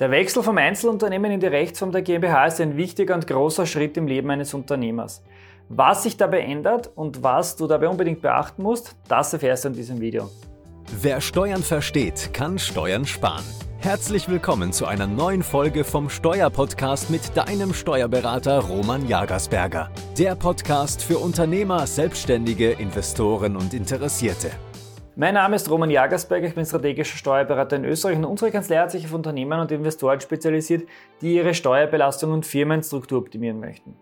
Der Wechsel vom Einzelunternehmen in die Rechtsform der GmbH ist ein wichtiger und großer Schritt im Leben eines Unternehmers. Was sich dabei ändert und was du dabei unbedingt beachten musst, das erfährst du in diesem Video. Wer Steuern versteht, kann Steuern sparen. Herzlich willkommen zu einer neuen Folge vom Steuerpodcast mit deinem Steuerberater Roman Jagersberger. Der Podcast für Unternehmer, Selbstständige, Investoren und Interessierte. Mein Name ist Roman Jagersberg, ich bin strategischer Steuerberater in Österreich und unsere Kanzlei hat sich auf Unternehmen und Investoren spezialisiert, die ihre Steuerbelastung und Firmenstruktur optimieren möchten.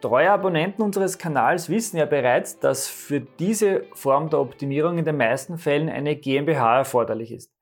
Treue Abonnenten unseres Kanals wissen ja bereits, dass für diese Form der Optimierung in den meisten Fällen eine GmbH erforderlich ist.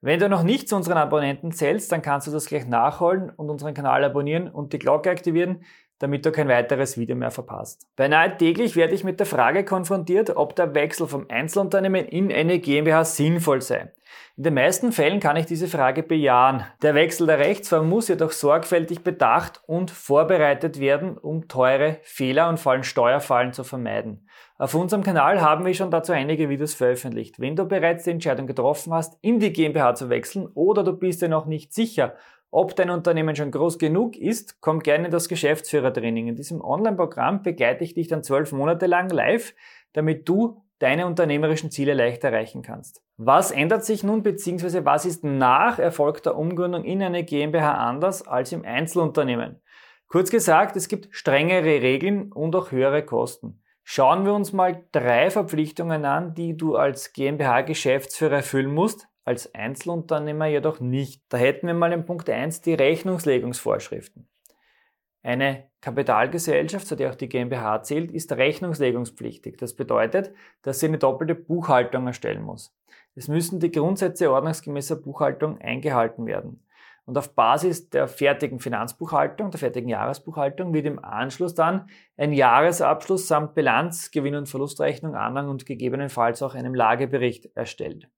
Wenn du noch nicht zu unseren Abonnenten zählst, dann kannst du das gleich nachholen und unseren Kanal abonnieren und die Glocke aktivieren, damit du kein weiteres Video mehr verpasst. Beinahe täglich werde ich mit der Frage konfrontiert, ob der Wechsel vom Einzelunternehmen in eine GmbH sinnvoll sei. In den meisten Fällen kann ich diese Frage bejahen. Der Wechsel der Rechtsform muss jedoch sorgfältig bedacht und vorbereitet werden, um teure Fehler und vor allem Steuerfallen zu vermeiden. Auf unserem Kanal haben wir schon dazu einige Videos veröffentlicht. Wenn du bereits die Entscheidung getroffen hast, in die GmbH zu wechseln oder du bist dir noch nicht sicher, ob dein Unternehmen schon groß genug ist, komm gerne in das Geschäftsführertraining. In diesem Online-Programm begleite ich dich dann zwölf Monate lang live, damit du deine unternehmerischen Ziele leicht erreichen kannst. Was ändert sich nun bzw. was ist nach erfolgter Umgründung in eine GmbH anders als im Einzelunternehmen? Kurz gesagt, es gibt strengere Regeln und auch höhere Kosten. Schauen wir uns mal drei Verpflichtungen an, die du als GmbH-Geschäftsführer erfüllen musst, als Einzelunternehmer jedoch nicht. Da hätten wir mal in Punkt 1 die Rechnungslegungsvorschriften. Eine Kapitalgesellschaft, zu der auch die GmbH zählt, ist rechnungslegungspflichtig. Das bedeutet, dass sie eine doppelte Buchhaltung erstellen muss. Es müssen die Grundsätze ordnungsgemäßer Buchhaltung eingehalten werden. Und auf Basis der fertigen Finanzbuchhaltung, der fertigen Jahresbuchhaltung, wird im Anschluss dann ein Jahresabschluss samt Bilanz, Gewinn- und Verlustrechnung, Anhang und gegebenenfalls auch einem Lagebericht erstellt.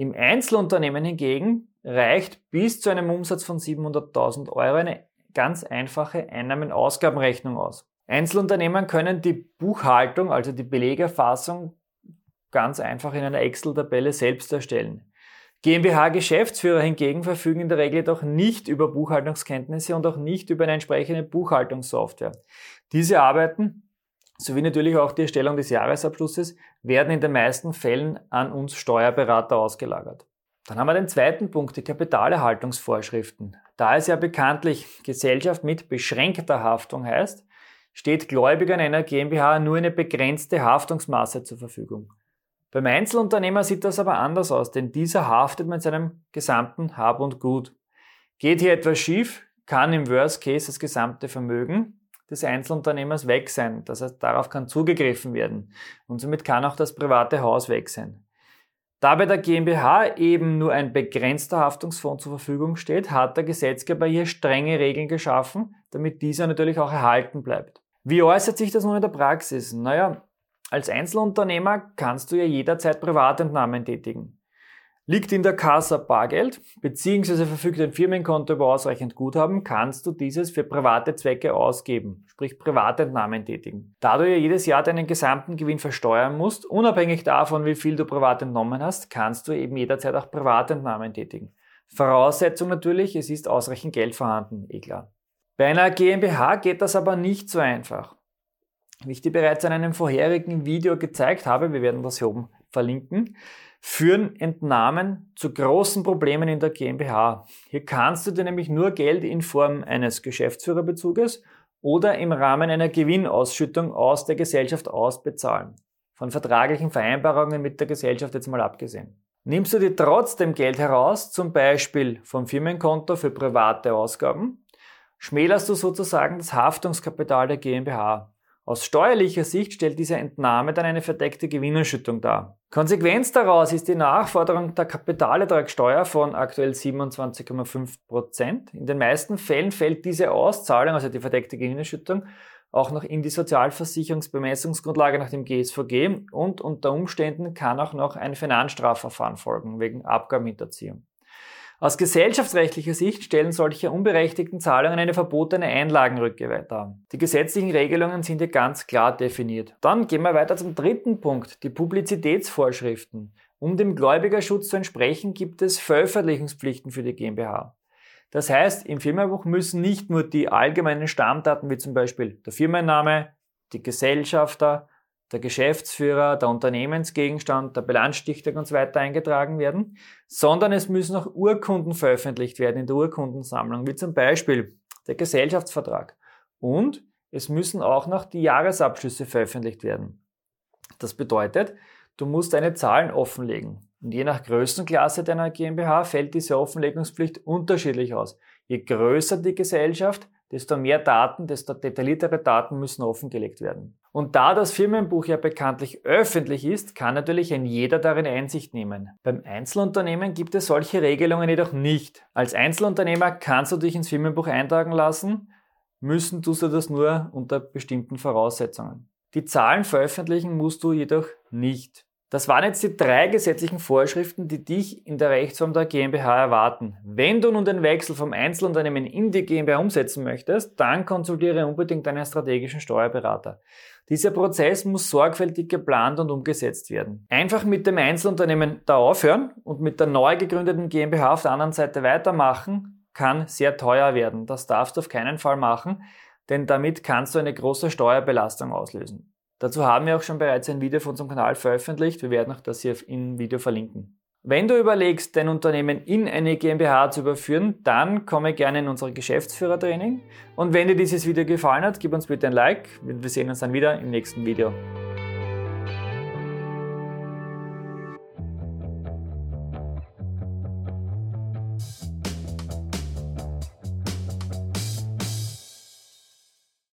Im Einzelunternehmen hingegen reicht bis zu einem Umsatz von 700.000 Euro eine ganz einfache Einnahmen-Ausgabenrechnung aus. Einzelunternehmen können die Buchhaltung, also die Belegerfassung, ganz einfach in einer Excel-Tabelle selbst erstellen. GmbH-Geschäftsführer hingegen verfügen in der Regel jedoch nicht über Buchhaltungskenntnisse und auch nicht über eine entsprechende Buchhaltungssoftware. Diese arbeiten sowie natürlich auch die Erstellung des Jahresabschlusses werden in den meisten Fällen an uns Steuerberater ausgelagert. Dann haben wir den zweiten Punkt, die Kapitalerhaltungsvorschriften. Da es ja bekanntlich Gesellschaft mit beschränkter Haftung heißt, steht Gläubigern einer GmbH nur eine begrenzte Haftungsmasse zur Verfügung. Beim Einzelunternehmer sieht das aber anders aus, denn dieser haftet mit seinem gesamten Hab und Gut. Geht hier etwas schief, kann im Worst Case das gesamte Vermögen des Einzelunternehmers weg sein. Das heißt, darauf kann zugegriffen werden. Und somit kann auch das private Haus weg sein. Da bei der GmbH eben nur ein begrenzter Haftungsfonds zur Verfügung steht, hat der Gesetzgeber hier strenge Regeln geschaffen, damit dieser natürlich auch erhalten bleibt. Wie äußert sich das nun in der Praxis? Naja, als Einzelunternehmer kannst du ja jederzeit Privatentnahmen tätigen. Liegt in der Kassa Bargeld bzw. verfügt ein Firmenkonto über ausreichend Guthaben, kannst du dieses für private Zwecke ausgeben, sprich Privatentnahmen tätigen. Da du ja jedes Jahr deinen gesamten Gewinn versteuern musst, unabhängig davon, wie viel du privat entnommen hast, kannst du eben jederzeit auch Privatentnahmen tätigen. Voraussetzung natürlich, es ist ausreichend Geld vorhanden, eh klar. Bei einer GmbH geht das aber nicht so einfach. Wie ich dir bereits in einem vorherigen Video gezeigt habe, wir werden das hier oben verlinken, führen Entnahmen zu großen Problemen in der GmbH. Hier kannst du dir nämlich nur Geld in Form eines Geschäftsführerbezuges oder im Rahmen einer Gewinnausschüttung aus der Gesellschaft ausbezahlen. Von vertraglichen Vereinbarungen mit der Gesellschaft jetzt mal abgesehen. Nimmst du dir trotzdem Geld heraus, zum Beispiel vom Firmenkonto für private Ausgaben, schmälerst du sozusagen das Haftungskapital der GmbH. Aus steuerlicher Sicht stellt diese Entnahme dann eine verdeckte Gewinnerschüttung dar. Konsequenz daraus ist die Nachforderung der Kapitalertragssteuer von aktuell 27,5% In den meisten Fällen fällt diese Auszahlung, also die verdeckte Gewinnerschüttung, auch noch in die Sozialversicherungsbemessungsgrundlage nach dem GSVG und unter Umständen kann auch noch ein Finanzstrafverfahren folgen wegen Abgabenhinterziehung. Aus gesellschaftsrechtlicher Sicht stellen solche unberechtigten Zahlungen eine verbotene Einlagenrücke dar. Die gesetzlichen Regelungen sind hier ganz klar definiert. Dann gehen wir weiter zum dritten Punkt, die Publizitätsvorschriften. Um dem Gläubigerschutz zu entsprechen, gibt es Veröffentlichungspflichten für die GmbH. Das heißt, im Firmenbuch müssen nicht nur die allgemeinen Stammdaten wie zum Beispiel der Firmenname, die Gesellschafter, der Geschäftsführer, der Unternehmensgegenstand, der Bilanzstichtag und so weiter eingetragen werden, sondern es müssen auch Urkunden veröffentlicht werden in der Urkundensammlung, wie zum Beispiel der Gesellschaftsvertrag. Und es müssen auch noch die Jahresabschlüsse veröffentlicht werden. Das bedeutet, du musst deine Zahlen offenlegen. Und je nach Größenklasse deiner GmbH fällt diese Offenlegungspflicht unterschiedlich aus. Je größer die Gesellschaft, desto mehr Daten, desto detailliertere Daten müssen offengelegt werden. Und da das Firmenbuch ja bekanntlich öffentlich ist, kann natürlich ein jeder darin Einsicht nehmen. Beim Einzelunternehmen gibt es solche Regelungen jedoch nicht. Als Einzelunternehmer kannst du dich ins Firmenbuch eintragen lassen, müssen tust du das nur unter bestimmten Voraussetzungen. Die Zahlen veröffentlichen musst du jedoch nicht. Das waren jetzt die drei gesetzlichen Vorschriften, die dich in der Rechtsform der GmbH erwarten. Wenn du nun den Wechsel vom Einzelunternehmen in die GmbH umsetzen möchtest, dann konsultiere unbedingt deinen strategischen Steuerberater. Dieser Prozess muss sorgfältig geplant und umgesetzt werden. Einfach mit dem Einzelunternehmen da aufhören und mit der neu gegründeten GmbH auf der anderen Seite weitermachen, kann sehr teuer werden. Das darfst du auf keinen Fall machen, denn damit kannst du eine große Steuerbelastung auslösen. Dazu haben wir auch schon bereits ein Video von unserem Kanal veröffentlicht. Wir werden auch das hier im Video verlinken. Wenn du überlegst, dein Unternehmen in eine GmbH zu überführen, dann komme gerne in unser Geschäftsführertraining. Und wenn dir dieses Video gefallen hat, gib uns bitte ein Like. Wir sehen uns dann wieder im nächsten Video.